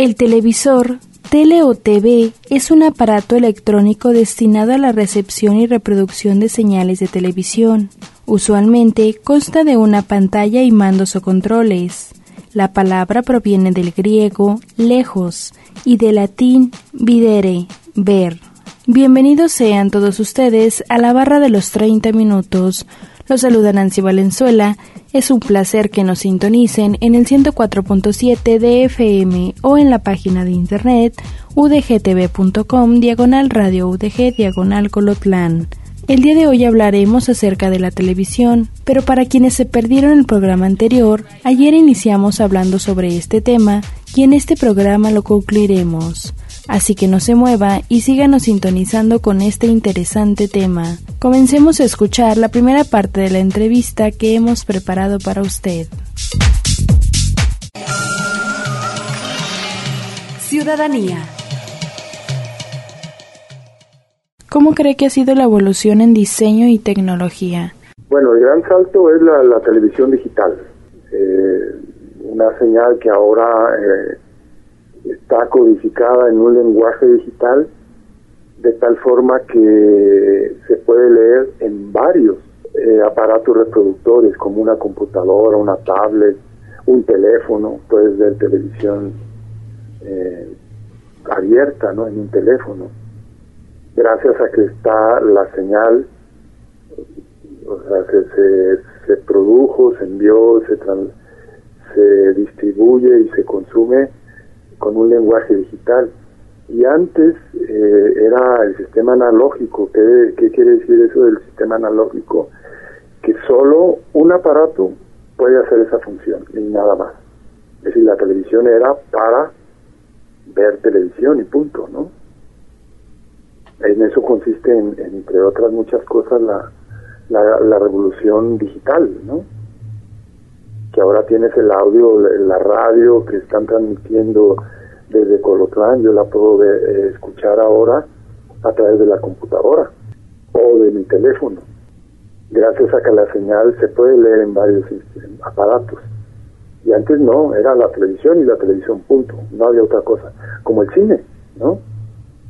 El televisor, tele o TV, es un aparato electrónico destinado a la recepción y reproducción de señales de televisión. Usualmente consta de una pantalla y mandos o controles. La palabra proviene del griego lejos y del latín videre, ver. Bienvenidos sean todos ustedes a la barra de los 30 minutos. Los saluda Nancy Valenzuela. Es un placer que nos sintonicen en el 104.7 de FM o en la página de internet udgtv.com diagonal radio udg diagonal colotlán. El día de hoy hablaremos acerca de la televisión, pero para quienes se perdieron el programa anterior, ayer iniciamos hablando sobre este tema y en este programa lo concluiremos. Así que no se mueva y síganos sintonizando con este interesante tema. Comencemos a escuchar la primera parte de la entrevista que hemos preparado para usted. Ciudadanía. ¿Cómo cree que ha sido la evolución en diseño y tecnología? Bueno, el gran salto es la, la televisión digital. Eh, una señal que ahora eh, está codificada en un lenguaje digital de tal forma que se puede leer en varios eh, aparatos reproductores como una computadora, una tablet, un teléfono, puedes ver televisión eh, abierta ¿no? en un teléfono. Gracias a que está la señal, o sea, se, se, se produjo, se envió, se, se distribuye y se consume con un lenguaje digital. Y antes eh, era el sistema analógico. ¿Qué, ¿Qué quiere decir eso del sistema analógico? Que solo un aparato puede hacer esa función y nada más. Es decir, la televisión era para ver televisión y punto, ¿no? En eso consiste, en, en, entre otras muchas cosas, la, la, la revolución digital, ¿no? Que ahora tienes el audio, la radio que están transmitiendo desde Colotlán, yo la puedo ver, eh, escuchar ahora a través de la computadora o de mi teléfono. Gracias a que la señal se puede leer en varios este, aparatos. Y antes no, era la televisión y la televisión punto, no había otra cosa. Como el cine, ¿no?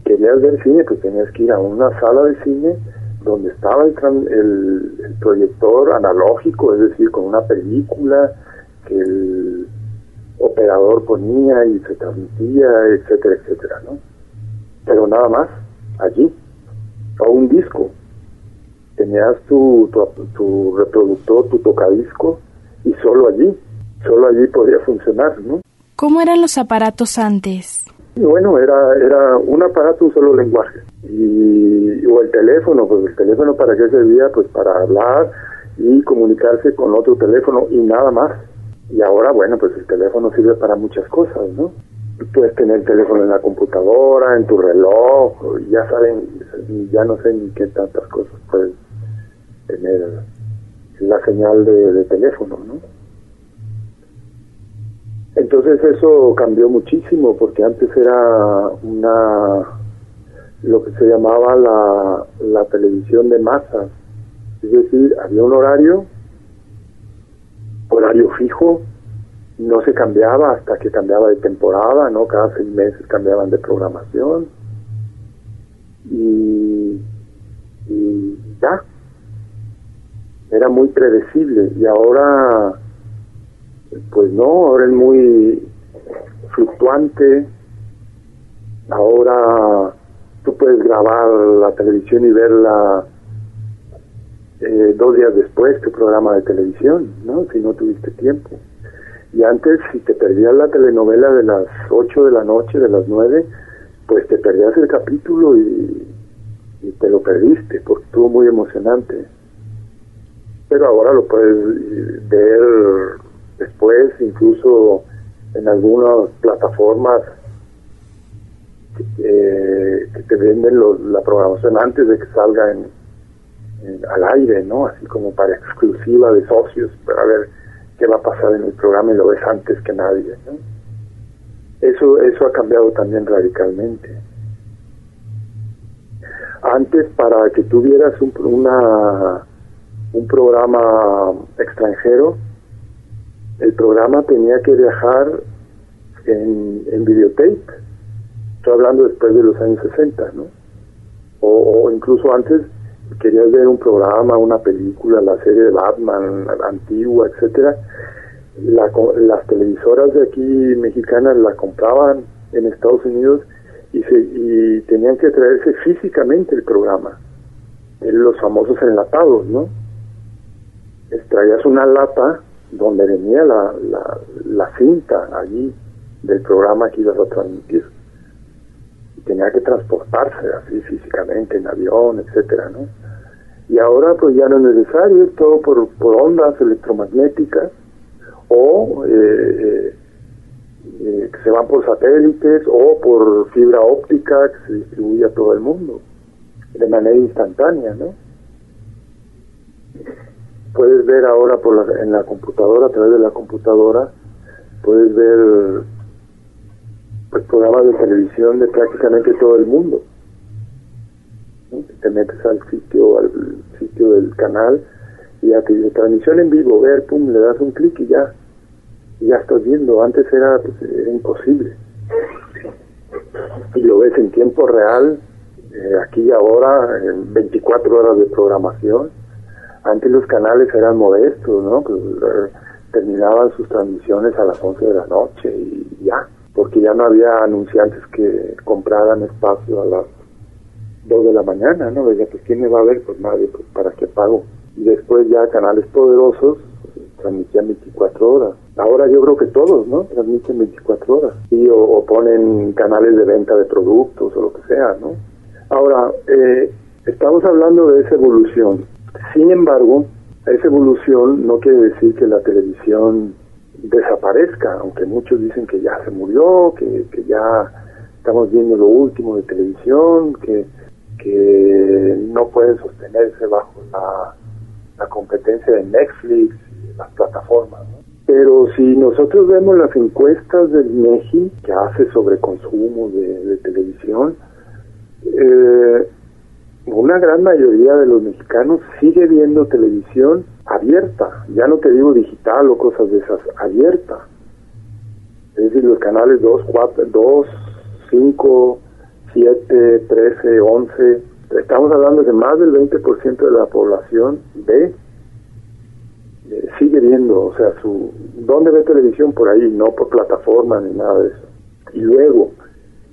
Querías ver cine, pues tenías que ir a una sala de cine donde estaba el, el, el, proyector analógico, es decir, con una película que el operador ponía y se transmitía, etcétera, etcétera, ¿no? Pero nada más, allí, o un disco. Tenías tu, tu, tu reproductor, tu tocadisco, y solo allí, solo allí podía funcionar, ¿no? ¿Cómo eran los aparatos antes? Bueno, era, era un aparato, un solo lenguaje. Y, o el teléfono, pues el teléfono para qué servía, pues para hablar y comunicarse con otro teléfono y nada más. Y ahora, bueno, pues el teléfono sirve para muchas cosas, ¿no? Puedes tener el teléfono en la computadora, en tu reloj, ya saben, ya no sé ni qué tantas cosas puedes tener la señal de, de teléfono, ¿no? Entonces eso cambió muchísimo porque antes era una lo que se llamaba la, televisión de masas, es decir, había un horario, horario fijo, no se cambiaba hasta que cambiaba de temporada, ¿no? Cada seis meses cambiaban de programación. Y, y ya, era muy predecible. Y ahora pues no, ahora es muy fluctuante, ahora tú puedes grabar la televisión y verla eh, dos días después tu programa de televisión, ¿no? Si no tuviste tiempo. Y antes, si te perdías la telenovela de las 8 de la noche, de las 9, pues te perdías el capítulo y, y te lo perdiste porque estuvo muy emocionante. Pero ahora lo puedes ver después, incluso en algunas plataformas eh, que te venden la programación antes de que salga en, al aire, ¿no? Así como para exclusiva de socios, para ver qué va a pasar en el programa y lo ves antes que nadie, ¿no? Eso, eso ha cambiado también radicalmente. Antes, para que tuvieras un, una, un programa extranjero, el programa tenía que viajar en, en videotape. Estoy hablando después de los años 60, ¿no? O, incluso antes, querías ver un programa, una película, la serie de Batman antigua, etcétera. las televisoras de aquí mexicanas la compraban en Estados Unidos y, se, y tenían que traerse físicamente el programa. Los famosos enlatados, ¿no? Traías una lata donde venía la, la, la cinta allí del programa que ibas a transmitir. Tenía que transportarse así físicamente en avión, etcétera, ¿no? Y ahora pues ya no es necesario, es todo por, por ondas electromagnéticas o eh, eh, eh, que se van por satélites o por fibra óptica que se distribuye a todo el mundo de manera instantánea, ¿no? puedes ver ahora por en la computadora, a través de la computadora, puedes ver programas de televisión de prácticamente todo el mundo. Te metes al sitio, al sitio del canal y a tu transmisión en vivo, ver, pum, le das un clic y ya, ya estás viendo. Antes era, pues, era imposible. Y lo ves en tiempo real, eh, aquí y ahora, en 24 horas de programación antes los canales eran modestos, ¿no? Pues, eh, terminaban sus transmisiones a las 11 de la noche y ya, porque ya no había anunciantes que compraran espacio a las 2 de la mañana, ¿no? Decía, pues ¿quién me va a ver? Pues nadie, pues ¿para qué pago? Y después ya canales poderosos transmitían 24 horas. Ahora yo creo que todos, ¿no? Transmiten 24 horas. Y o, ponen canales de venta de productos o lo que sea, ¿no? Ahora, eh, estamos hablando de esa evolución. Sin embargo, esa evolución no quiere decir que la televisión desaparezca, aunque muchos dicen que ya se murió, que, ya estamos viendo lo último de televisión, que, que no pueden sostenerse bajo la, competencia de Netflix y las plataformas. Pero si nosotros vemos las encuestas del MEGI que hace sobre consumo de, de televisión, eh, una gran mayoría de los mexicanos sigue viendo televisión abierta, ya no te digo digital o cosas de esas, abierta. Es decir, los canales 2, 4, 2, 5, 7, 13, 11, estamos hablando de más del 20% de la población ve, eh, sigue viendo, o sea, su, ¿dónde ve televisión? Por ahí, no por plataforma ni nada de eso. Y luego,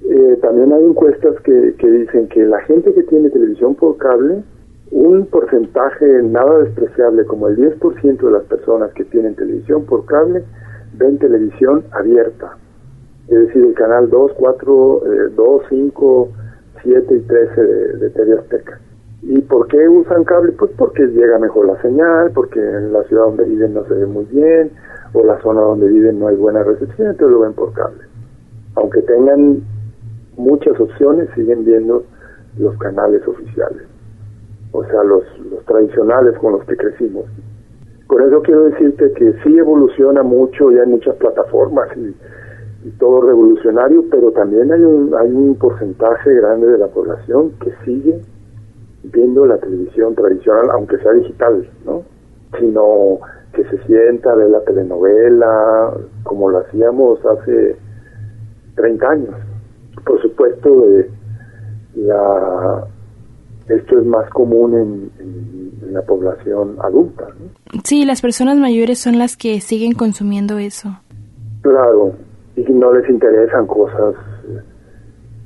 eh, también hay encuestas que, que dicen que la gente que tiene televisión por cable, un porcentaje nada despreciable, como el 10% de las personas que tienen televisión por cable, ven televisión abierta. Es decir, el canal 2, 4, 2, 5, 7 y 13 de, de Azteca. ¿Y por qué usan cable? Pues porque llega mejor la señal, porque en la ciudad donde viven no se ve muy bien, o la zona donde viven no hay buena recepción, entonces lo ven por cable. Aunque tengan muchas opciones siguen viendo los canales oficiales, o sea, los, los tradicionales con los que crecimos. Con eso quiero decirte que sí evoluciona mucho y hay muchas plataformas y, todo revolucionario, pero también hay un, hay un porcentaje grande de la población que sigue viendo la televisión tradicional, aunque sea digital, ¿no? Sino que se sienta de la telenovela, como lo hacíamos hace 30 años por supuesto, la, esto es más común en, la población adulta. Sí, las personas mayores son las que siguen consumiendo eso. Claro, y no les interesan cosas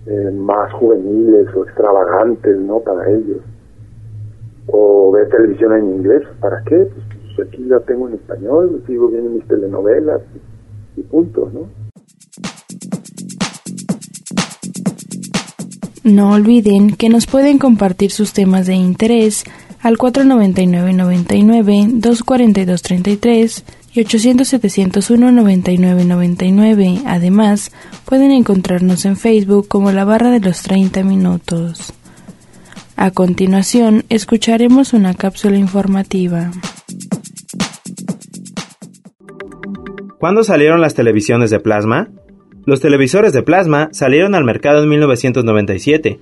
eh, más juveniles o extravagantes, ¿no? Para ellos. O ver televisión en inglés, ¿para qué? Pues, pues aquí la tengo en español, sigo viendo mis telenovelas y punto, ¿no? No olviden que nos pueden compartir sus temas de interés al 499-99, 242-33 y 800-701-9999. Además, pueden encontrarnos en Facebook como la barra de los 30 minutos. A continuación, escucharemos una cápsula informativa. ¿Cuándo salieron las televisiones de plasma? Los televisores de plasma salieron al mercado en 1997.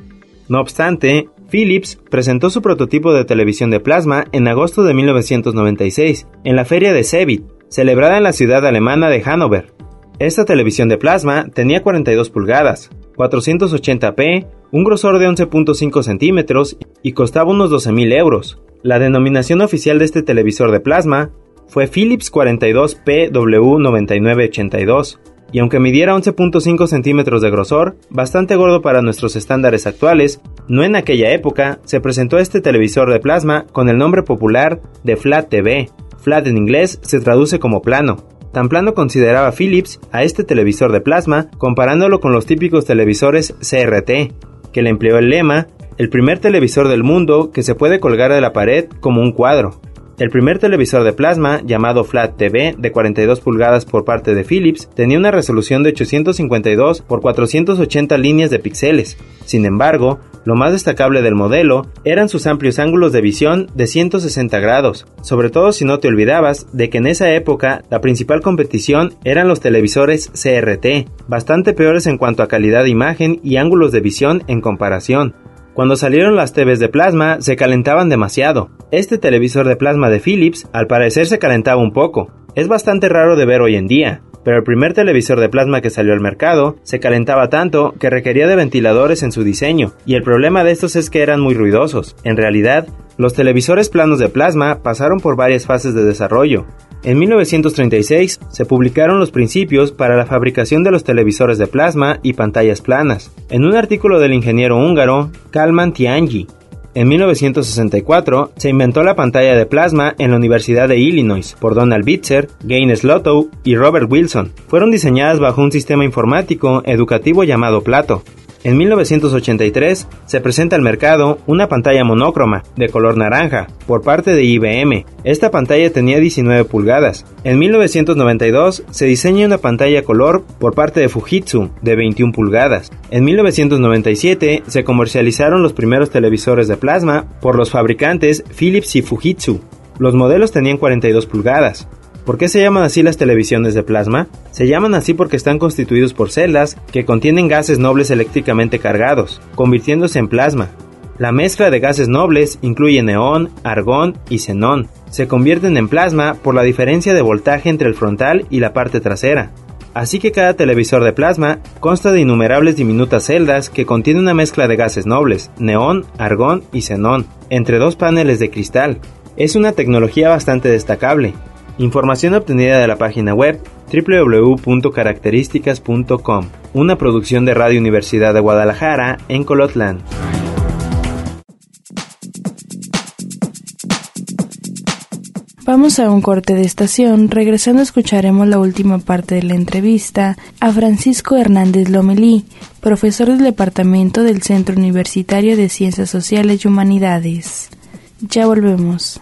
No obstante, Philips presentó su prototipo de televisión de plasma en agosto de 1996, en la feria de Cebit, celebrada en la ciudad alemana de Hannover. Esta televisión de plasma tenía 42 pulgadas, 480p, un grosor de 11.5 centímetros y costaba unos 12.000 euros. La denominación oficial de este televisor de plasma fue Philips 42PW9982, y aunque midiera 11.5 centímetros de grosor, bastante gordo para nuestros estándares actuales, no en aquella época se presentó este televisor de plasma con el nombre popular de Flat TV. Flat en inglés se traduce como plano. Tan plano consideraba Philips a este televisor de plasma comparándolo con los típicos televisores CRT, que le empleó el lema, el primer televisor del mundo que se puede colgar de la pared como un cuadro. El primer televisor de plasma, llamado Flat TV, de 42 pulgadas por parte de Philips, tenía una resolución de 852 por 480 líneas de píxeles. Sin embargo, lo más destacable del modelo eran sus amplios ángulos de visión de 160 grados, sobre todo si no te olvidabas de que en esa época la principal competición eran los televisores CRT, bastante peores en cuanto a calidad de imagen y ángulos de visión en comparación. Cuando salieron las TVs de plasma se calentaban demasiado. Este televisor de plasma de Philips al parecer se calentaba un poco. Es bastante raro de ver hoy en día, pero el primer televisor de plasma que salió al mercado se calentaba tanto que requería de ventiladores en su diseño, y el problema de estos es que eran muy ruidosos. En realidad, los televisores planos de plasma pasaron por varias fases de desarrollo. En 1936 se publicaron los principios para la fabricación de los televisores de plasma y pantallas planas, en un artículo del ingeniero húngaro Kalman Tiangi. En 1964 se inventó la pantalla de plasma en la Universidad de Illinois por Donald Bitzer, Gaines Lotto y Robert Wilson. Fueron diseñadas bajo un sistema informático educativo llamado Plato. En 1983 se presenta al mercado una pantalla monócroma de color naranja por parte de IBM. Esta pantalla tenía 19 pulgadas. En 1992 se diseña una pantalla color por parte de Fujitsu de 21 pulgadas. En 1997 se comercializaron los primeros televisores de plasma por los fabricantes Philips y Fujitsu. Los modelos tenían 42 pulgadas. ¿Por qué se llaman así las televisiones de plasma? Se llaman así porque están constituidos por celdas que contienen gases nobles eléctricamente cargados, convirtiéndose en plasma. La mezcla de gases nobles incluye neón, argón y xenón. Se convierten en plasma por la diferencia de voltaje entre el frontal y la parte trasera. Así que cada televisor de plasma consta de innumerables diminutas celdas que contienen una mezcla de gases nobles, neón, argón y xenón, entre dos paneles de cristal. Es una tecnología bastante destacable, Información obtenida de la página web www.características.com, una producción de Radio Universidad de Guadalajara en Colotlán. Vamos a un corte de estación. Regresando escucharemos la última parte de la entrevista a Francisco Hernández Lomelí, profesor del Departamento del Centro Universitario de Ciencias Sociales y Humanidades. Ya volvemos.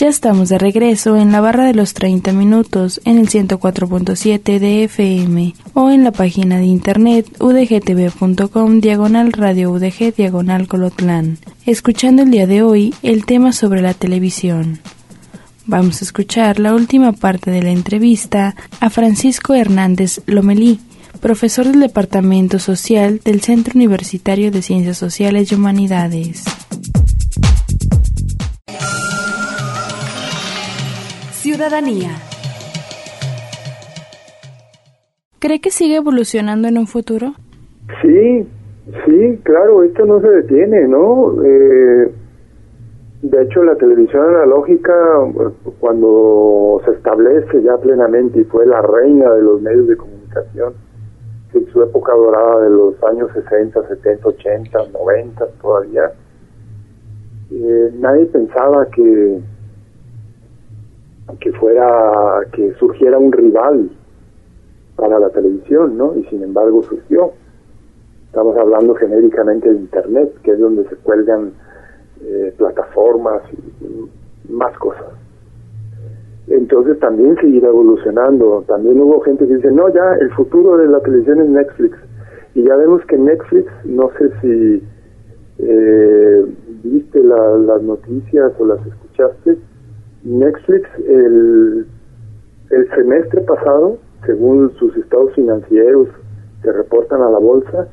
Ya estamos de regreso en la barra de los 30 minutos en el 104.7 de FM o en la página de internet udgtv.com diagonal radio udg diagonal colotlán, escuchando el día de hoy el tema sobre la televisión. Vamos a escuchar la última parte de la entrevista a Francisco Hernández Lomelí, profesor del Departamento Social del Centro Universitario de Ciencias Sociales y Humanidades. Ciudadanía. ¿Cree que sigue evolucionando en un futuro? Sí, sí, claro, esto no se detiene, ¿no? Eh, De hecho, la televisión analógica, cuando se establece ya plenamente y fue la reina de los medios de comunicación, en su época dorada de los años 60, 70, 80, 90 todavía, eh, nadie pensaba que que fuera que surgiera un rival para la televisión, ¿no? Y sin embargo surgió. Estamos hablando genéricamente de Internet, que es donde se cuelgan eh, plataformas y, más cosas. Entonces también seguirá evolucionando. También hubo gente que dice, no, ya el futuro de la televisión es Netflix. Y ya vemos que Netflix, no sé si eh, viste las noticias o las escuchaste, Netflix el, el semestre pasado, según sus estados financieros que reportan a la bolsa,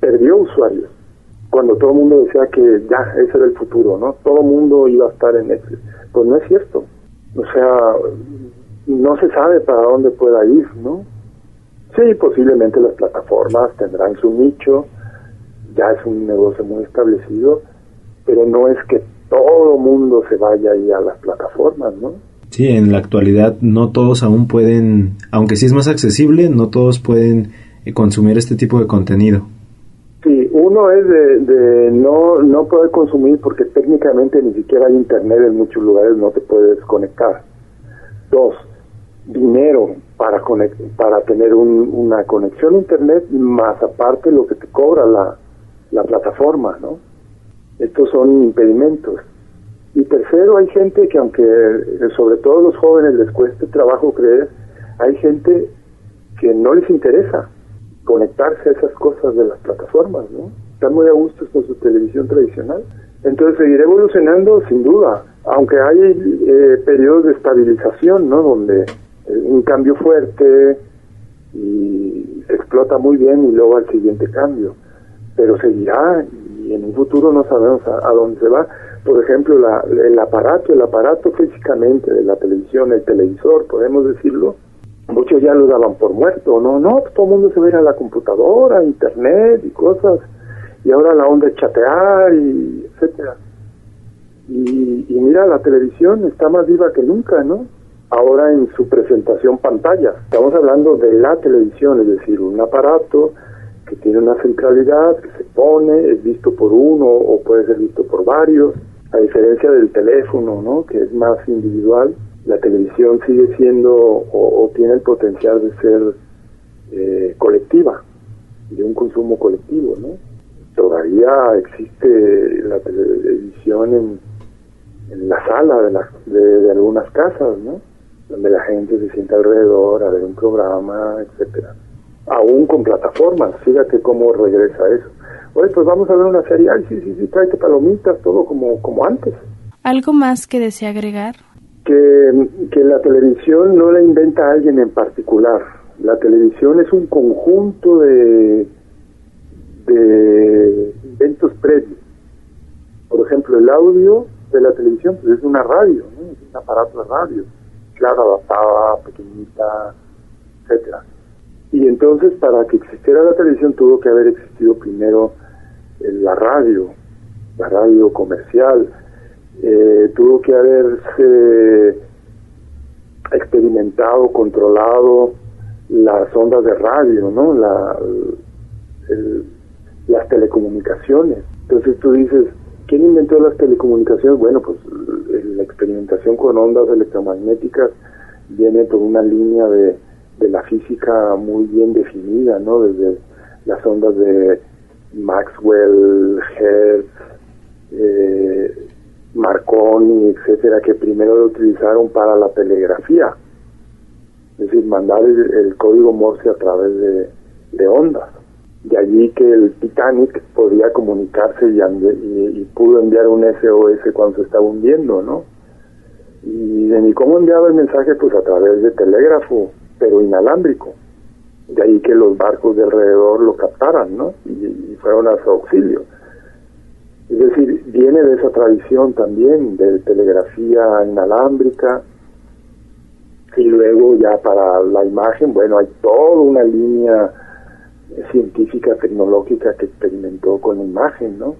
perdió usuarios cuando todo el mundo decía que ya, ese era el futuro, ¿no? Todo el mundo iba a estar en Netflix. Pues no es cierto. O sea, no se sabe para dónde pueda ir, ¿no? Sí, posiblemente las plataformas tendrán su nicho, ya es un negocio muy establecido, pero no es que todo mundo se vaya ahí a las plataformas, ¿no? Sí, en la actualidad no todos aún pueden, aunque sí es más accesible, no todos pueden eh, consumir este tipo de contenido. Sí, uno es de, no, no poder consumir porque técnicamente ni siquiera hay internet en muchos lugares, no te puedes conectar. Dos, dinero para, para tener una conexión a internet, más aparte lo que te cobra la, la plataforma, ¿no? Estos son impedimentos. Y tercero, hay gente que aunque sobre todo los jóvenes les cueste trabajo creer, hay gente que no les interesa conectarse a esas cosas de las plataformas, ¿no? Están muy a gusto con su televisión tradicional. Entonces seguirá evolucionando sin duda, aunque hay eh, periodos de estabilización, ¿no? Donde eh, un cambio fuerte y se explota muy bien y luego al siguiente cambio. Pero seguirá y en un futuro no sabemos a, dónde se va. Por ejemplo, el aparato, el aparato físicamente de la televisión, el televisor, podemos decirlo, muchos ya lo daban por muerto, no, no, todo el mundo se ve a la computadora, internet y cosas, y ahora la onda de chatear y etcétera. Y, y mira, la televisión está más viva que nunca, ¿no? Ahora en su presentación pantalla. Estamos hablando de la televisión, es decir, un aparato que tiene una centralidad, que se pone, es visto por uno o puede ser visto por varios, a diferencia del teléfono, ¿no? que es más individual, la televisión sigue siendo o, tiene el potencial de ser eh, colectiva, de un consumo colectivo, ¿no? Todavía existe la televisión en, en la sala de, las, de, algunas casas, ¿no? Donde la gente se sienta alrededor a ver un programa, etcétera aún con plataformas. Fíjate cómo regresa eso. Oye, pues vamos a ver una serie. Ay, sí, sí, sí, tráete palomitas, todo como, como antes. ¿Algo más que desea agregar? Que, que la televisión no la inventa alguien en particular. La televisión es un conjunto de, de inventos previos. Por ejemplo, el audio de la televisión pues es una radio, es un aparato de radio, claro, adaptada, pequeñita, etcétera y entonces para que existiera la televisión tuvo que haber existido primero eh, la radio, la radio comercial, eh, tuvo que haberse experimentado, controlado las ondas de radio, ¿no? La, las telecomunicaciones. Entonces tú dices, ¿quién inventó las telecomunicaciones? Bueno, pues la experimentación con ondas electromagnéticas viene por una línea de de la física muy bien definida, ¿no? Desde las ondas de Maxwell, Hertz, eh, Marconi, etcétera, que primero lo utilizaron para la telegrafía, es decir, mandar el, código Morse a través de, ondas. De allí que el Titanic podía comunicarse y, y, pudo enviar un SOS cuando se estaba hundiendo, ¿no? Y de cómo enviaba el mensaje, pues a través de telégrafo, pero inalámbrico. De ahí que los barcos de alrededor lo captaran, ¿no? Y, fueron a su auxilio. Es decir, viene de esa tradición también de telegrafía inalámbrica. Y luego ya para la imagen, bueno, hay toda una línea científica, tecnológica que experimentó con la imagen, ¿no?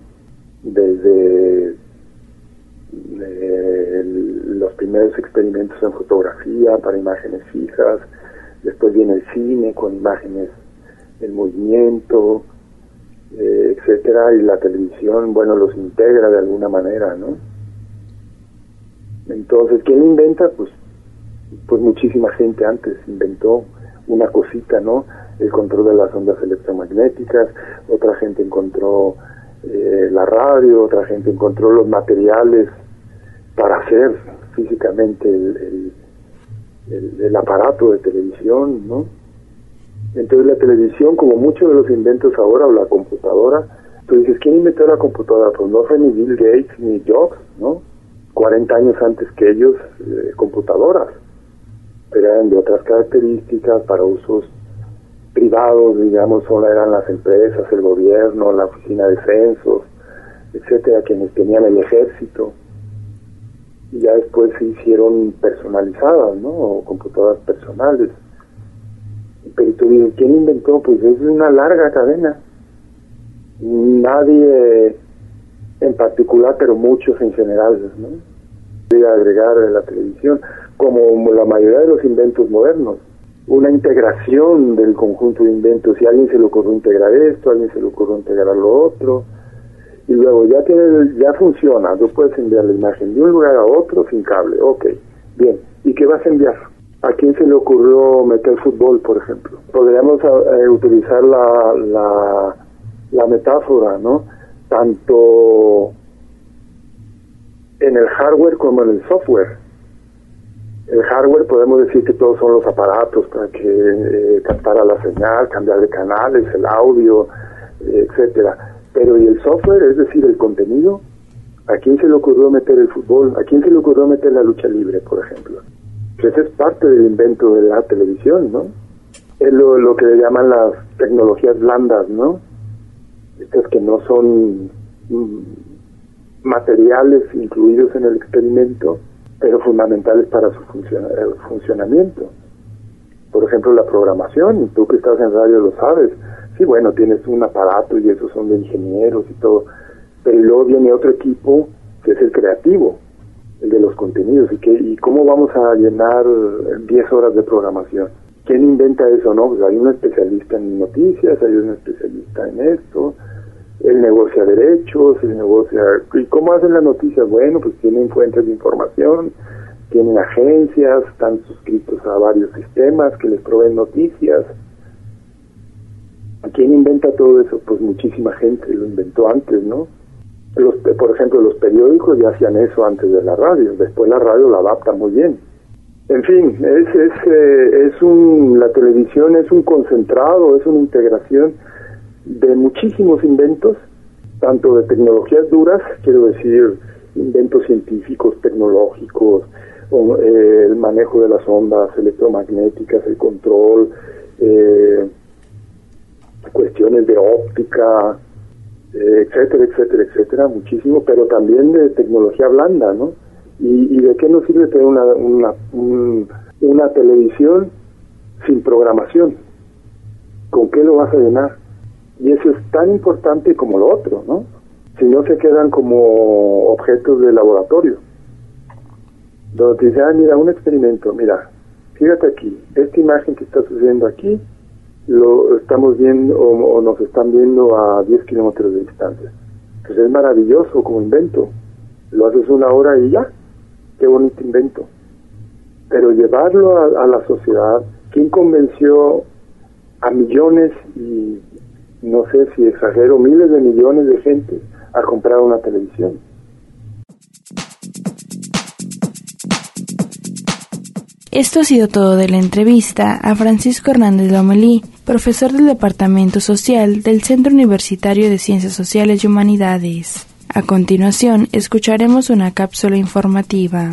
Desde eh, los primeros experimentos en fotografía para imágenes fijas, después viene el cine con imágenes en movimiento, eh, etcétera, y la televisión, bueno, los integra de alguna manera, ¿no? Entonces, ¿quién inventa? Pues, pues muchísima gente antes inventó una cosita, ¿no? El control de las ondas electromagnéticas, otra gente encontró eh, la radio, otra gente encontró los materiales para hacer físicamente el, aparato de televisión, ¿no? Entonces la televisión, como muchos de los inventos ahora, o la computadora, tú dices, ¿quién inventó la computadora? Pues no fue ni Bill Gates ni Jobs, ¿no? 40 años antes que ellos, eh, computadoras, pero eran de otras características, para usos privados, digamos, solo eran las empresas, el gobierno, la oficina de censos, etcétera, quienes tenían el ejército. Y ya después se hicieron personalizadas, ¿no? O computadoras personales. Pero tú dices, ¿quién inventó? Pues es una larga cadena. Nadie en particular, pero muchos en general, ¿no? A agregar la televisión, como la mayoría de los inventos modernos una integración del conjunto de inventos. Si alguien se le ocurrió integrar esto, alguien se le ocurrió integrar lo otro, y luego ya tiene, ya funciona, tú puedes enviar la imagen de un lugar a otro sin cable, ok, bien, ¿y qué vas a enviar? ¿A quién se le ocurrió meter fútbol, por ejemplo? Podríamos eh, utilizar la, la, la metáfora, ¿no? Tanto en el hardware como en el software el hardware podemos decir que todos son los aparatos para que eh, captara la señal, cambiar de canales, el audio, eh, etcétera. Pero ¿y el software, es decir, el contenido? ¿A quién se le ocurrió meter el fútbol? ¿A quién se le ocurrió meter la lucha libre, por ejemplo? Pues es parte del invento de la televisión, ¿no? Es lo, que le llaman las tecnologías blandas, ¿no? Estas que no son mm, materiales incluidos en el experimento, pero fundamentales para su eh, funcionamiento. Por ejemplo, la programación, tú que estás en radio lo sabes. Sí, bueno, tienes un aparato y esos son de ingenieros y todo, pero luego viene otro equipo que es el creativo, el de los contenidos. ¿Y, que, y cómo vamos a llenar 10 horas de programación? ¿Quién inventa eso? No, pues hay un especialista en noticias, hay un especialista en esto, él negocia derechos, él negocia... ¿Y cómo hacen las noticias? Bueno, pues tienen fuentes de información, tienen agencias, están suscritos a varios sistemas que les proveen noticias. ¿Quién inventa todo eso? Pues muchísima gente lo inventó antes, ¿no? Los, por ejemplo, los periódicos ya hacían eso antes de la radio, después la radio la adapta muy bien. En fin, es, es, eh, es un, la televisión es un concentrado, es una integración de muchísimos inventos, tanto de tecnologías duras, quiero decir, inventos científicos, tecnológicos, eh, el manejo de las ondas electromagnéticas, el control, eh, cuestiones de óptica, eh, etcétera, etcétera, etcétera, muchísimo, pero también de tecnología blanda, ¿no? ¿Y, de qué nos sirve tener una, una, una televisión sin programación? ¿Con qué lo vas a llenar? Y eso es tan importante como lo otro, ¿no? Si no se quedan como objetos de laboratorio. Donde te dicen, ah, mira, un experimento, mira, fíjate aquí, esta imagen que está sucediendo aquí, lo estamos viendo o, nos están viendo a 10 kilómetros de distancia. Pues es maravilloso como invento. Lo haces una hora y ya. Qué bonito invento. Pero llevarlo a, a la sociedad, ¿quién convenció a millones y no sé si exagero, miles de millones de gente a comprar una televisión. Esto ha sido todo de la entrevista a Francisco Hernández Lomelí, profesor del Departamento Social del Centro Universitario de Ciencias Sociales y Humanidades. A continuación, escucharemos una cápsula informativa.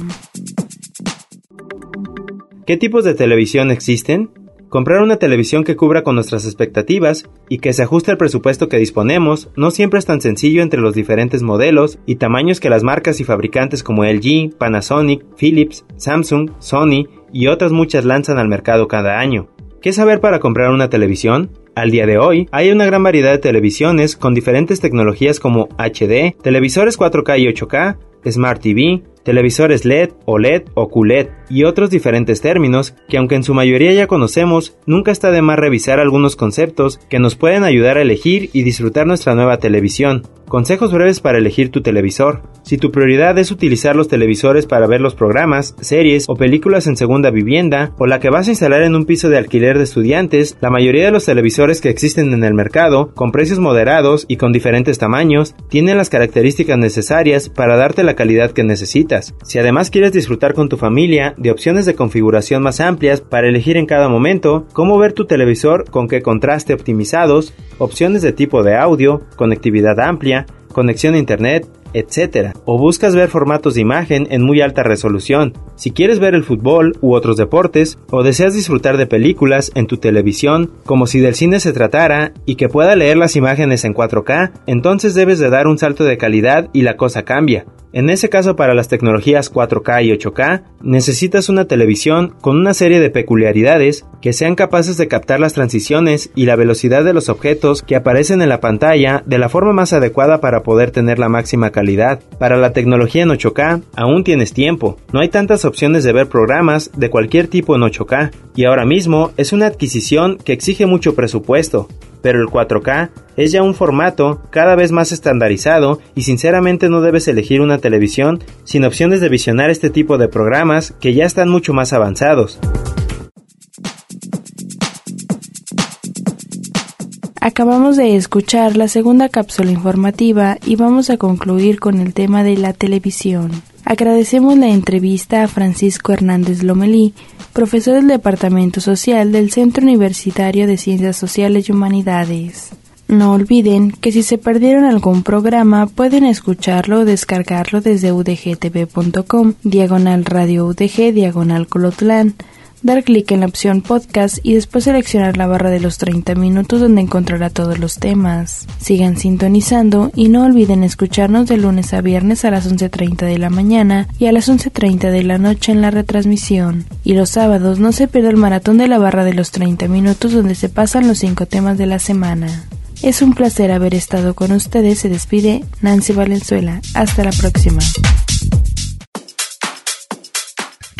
¿Qué tipos de televisión existen? Comprar una televisión que cubra con nuestras expectativas y que se ajuste al presupuesto que disponemos no siempre es tan sencillo entre los diferentes modelos y tamaños que las marcas y fabricantes como LG, Panasonic, Philips, Samsung, Sony y otras muchas lanzan al mercado cada año. ¿Qué saber para comprar una televisión? Al día de hoy, hay una gran variedad de televisiones con diferentes tecnologías como HD, televisores 4K y 8K, Smart TV, televisores LED, OLED o QLED y otros diferentes términos que aunque en su mayoría ya conocemos, nunca está de más revisar algunos conceptos que nos pueden ayudar a elegir y disfrutar nuestra nueva televisión. Consejos breves para elegir tu televisor. Si tu prioridad es utilizar los televisores para ver los programas, series o películas en segunda vivienda, o la que vas a instalar en un piso de alquiler de estudiantes, la mayoría de los televisores que existen en el mercado, con precios moderados y con diferentes tamaños, tienen las características necesarias para darte la calidad que necesitas. Si además quieres disfrutar con tu familia de opciones de configuración más amplias para elegir en cada momento, cómo ver tu televisor con qué contraste optimizados, opciones de tipo de audio, conectividad amplia, conexión a internet, etc. O buscas ver formatos de imagen en muy alta resolución. Si quieres ver el fútbol u otros deportes, o deseas disfrutar de películas en tu televisión como si del cine se tratara y que pueda leer las imágenes en 4K, entonces debes de dar un salto de calidad y la cosa cambia. En ese caso para las tecnologías 4K y 8K, necesitas una televisión con una serie de peculiaridades que sean capaces de captar las transiciones y la velocidad de los objetos que aparecen en la pantalla de la forma más adecuada para poder tener la máxima calidad. Para la tecnología en 8K, aún tienes tiempo. No hay tantas opciones de ver programas de cualquier tipo en 8K, y ahora mismo es una adquisición que exige mucho presupuesto pero el 4K es ya un formato cada vez más estandarizado y sinceramente no debes elegir una televisión sin opciones de visionar este tipo de programas que ya están mucho más avanzados. Acabamos de escuchar la segunda cápsula informativa y vamos a concluir con el tema de la televisión. Agradecemos la entrevista a Francisco Hernández Lomelí, profesor del Departamento Social del Centro Universitario de Ciencias Sociales y Humanidades. No olviden que si se perdieron algún programa pueden escucharlo o descargarlo desde udgtv.com, diagonal radio udg, diagonal colotlán dar clic en la opción podcast y después seleccionar la barra de los 30 minutos donde encontrará todos los temas. Sigan sintonizando y no olviden escucharnos de lunes a viernes a las 11.30 de la mañana y a las 11.30 de la noche en la retransmisión. Y los sábados no se pierda el maratón de la barra de los 30 minutos donde se pasan los 5 temas de la semana. Es un placer haber estado con ustedes. Se despide Nancy Valenzuela. Hasta la próxima.